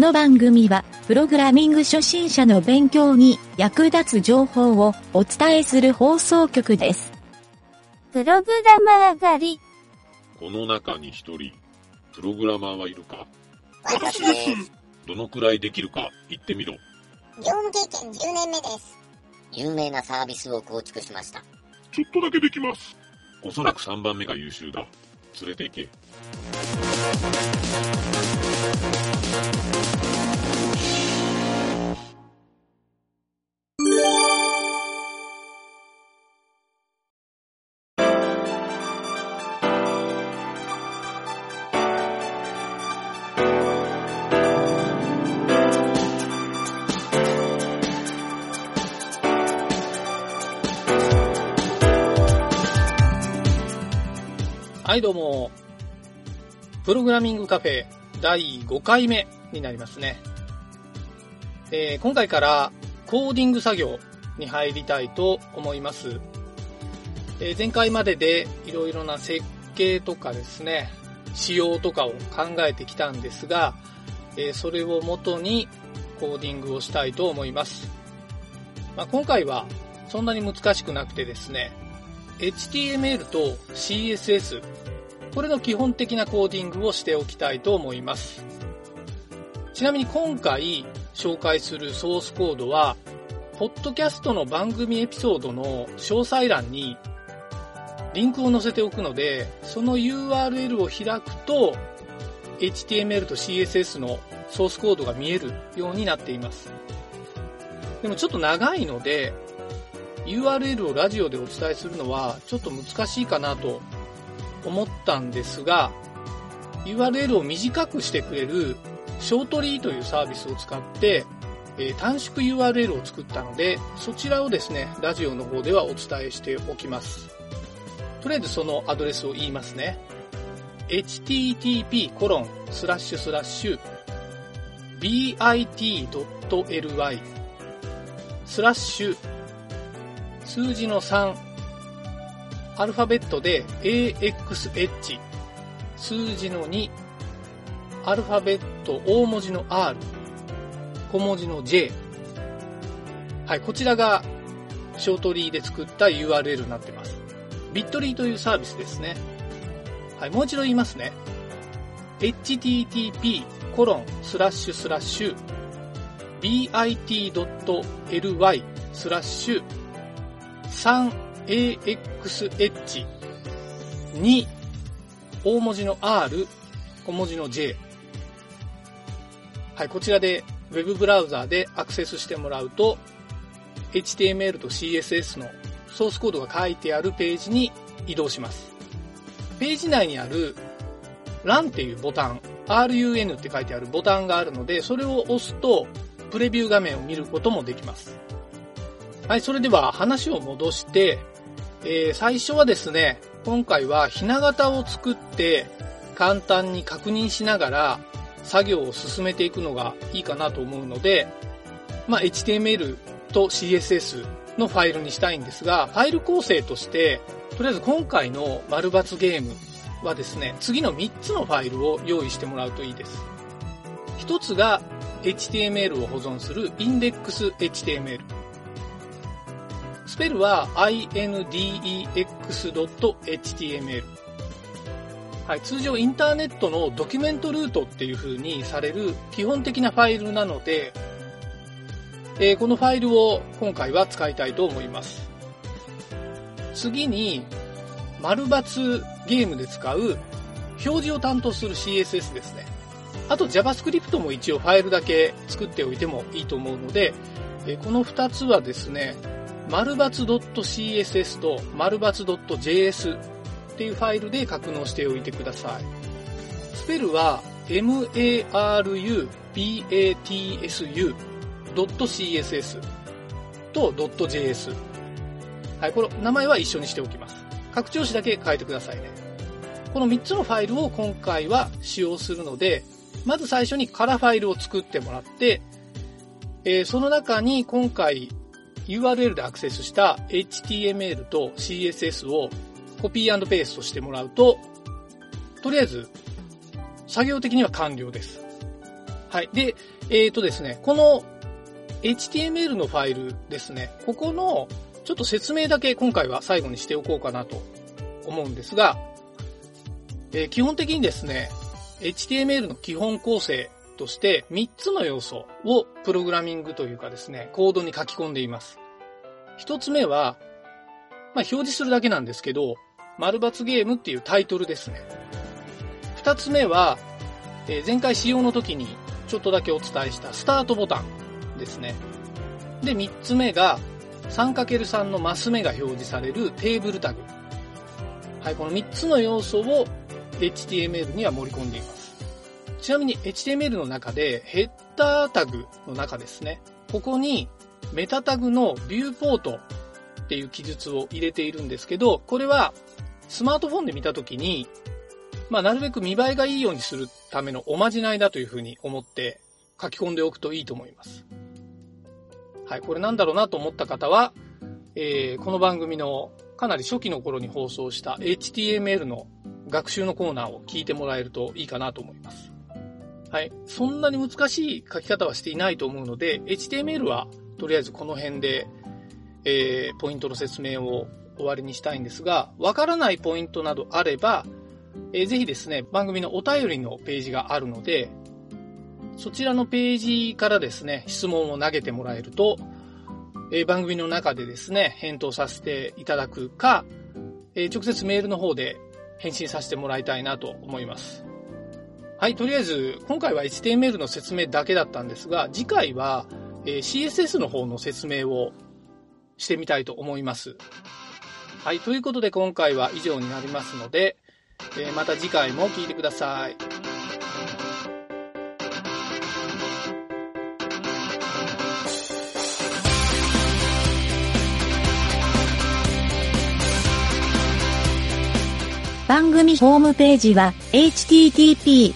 この番組は、プログラミング初心者の勉強に役立つ情報をお伝えする放送局です。プログラマー狩り。この中に一人、プログラマーはいるか？私です。どのくらいできるか？言ってみろ。業務経験10年目です。有名なサービスを構築しました。ちょっとだけできます。おそらく3番目が優秀だ。連れて行け。はい、どうも。プログラミングカフェ第5回目になりますね。えー今回からコーディング作業に入りたいと思います。えー前回まででいろいろな設計とかですね、仕様とかを考えてきたんですが、えーそれを元にコーディングをしたいと思います。まあ、今回はそんなに難しくなくてですね、HTML と CSS、これの基本的なコーディングをしておきたいと思います。ちなみに今回紹介するソースコードは、ポッドキャストの番組エピソードの詳細欄にリンクを載せておくので、その URL を開くと、HTML と CSS のソースコードが見えるようになっています。でもちょっと長いので、URL をラジオでお伝えするのはちょっと難しいかなと思ったんですが、URL を短くしてくれるショートリーというサービスを使って、えー短縮 URL を作ったので、そちらをですね、ラジオの方ではお伝えしておきます。とりあえずそのアドレスを言いますね。http:// コロンススララッッシュ bit.ly スラッシュ数字の3、アルファベットで AXH、数字の2、アルファベット大文字の R、小文字の J。はい、こちらがショートリーで作った URL になってます。ビットリーというサービスですね。はい、もう一度言いますね。http:// コロンススラッシュ bit.ly スラッシュ 3AXH 2大文字の R 小文字の J はい、こちらで Web ブラウザーでアクセスしてもらうと HTML と CSS のソースコードが書いてあるページに移動します。ページ内にある Run っていうボタン、RUN って書いてあるボタンがあるので、それを押すとプレビュー画面を見ることもできます。はい、それでは話を戻して、えー最初はですね、今回はひな形を作って簡単に確認しながら作業を進めていくのがいいかなと思うので、まあ、HTML と CSS のファイルにしたいんですが、ファイル構成として、とりあえず今回の丸抜ゲームはですね、次の3つのファイルを用意してもらうといいです。一つが HTML を保存する indexHTML。スペルは index.html。はい、通常インターネットのドキュメントルートっていう風にされる基本的なファイルなので、えーこのファイルを今回は使いたいと思います。次に、丸抜ゲームで使う表示を担当する CSS ですね。あと JavaScript も一応ファイルだけ作っておいてもいいと思うので、えこの2つはですね、丸抜 .css と丸抜 .js っていうファイルで格納しておいてください。スペルは marupatsu.css と .js。はい、この名前は一緒にしておきます。拡張子だけ変えてくださいね。この3つのファイルを今回は使用するので、まず最初にカラファイルを作ってもらって、えーその中に今回 URL でアクセスした HTML と CSS をコピーペーストしてもらうと、とりあえず作業的には完了です。はい。で、えっ、とですね、この HTML のファイルですね、ここのちょっと説明だけ今回は最後にしておこうかなと思うんですが、えー基本的にですね、HTML の基本構成として3つの要素をプログラミングというかですね、コードに書き込んでいます。1つ目は、まあ、表示するだけなんですけど、丸抜ゲームっていうタイトルですね。2つ目は、えー前回使用の時にちょっとだけお伝えしたスタートボタンですね。で、3つ目が 3×3 のマス目が表示されるテーブルタグ。はい、この3つの要素を HTML には盛り込んでいます。ちなみに HTML の中でヘッダータグの中ですね。ここにメタタグのビューポートっていう記述を入れているんですけど、これはスマートフォンで見たときに、まあ、なるべく見栄えがいいようにするためのおまじないだというふうに思って書き込んでおくといいと思います。はい、これなんだろうなと思った方は、えーこの番組のかなり初期の頃に放送した HTML の学習のコーナーを聞いてもらえるといいかなと思います。はい。そんなに難しい書き方はしていないと思うので、HTML はとりあえずこの辺で、えーポイントの説明を終わりにしたいんですが、わからないポイントなどあれば、えーぜひですね、番組のお便りのページがあるので、そちらのページからですね、質問を投げてもらえると、えー番組の中でですね、返答させていただくか、えー直接メールの方で返信させてもらいたいなと思います。はい、とりあえず、今回は HTML の説明だけだったんですが、次回は、えー CSS の方の説明をしてみたいと思います。はい、ということで今回は以上になりますので、えーまた次回も聞いてください。番組ホームページは http://myn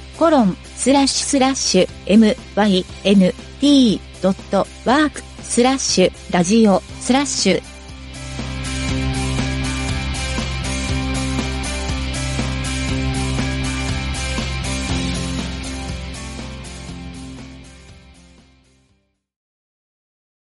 t ドットワークスラッシュラジオスラッシュ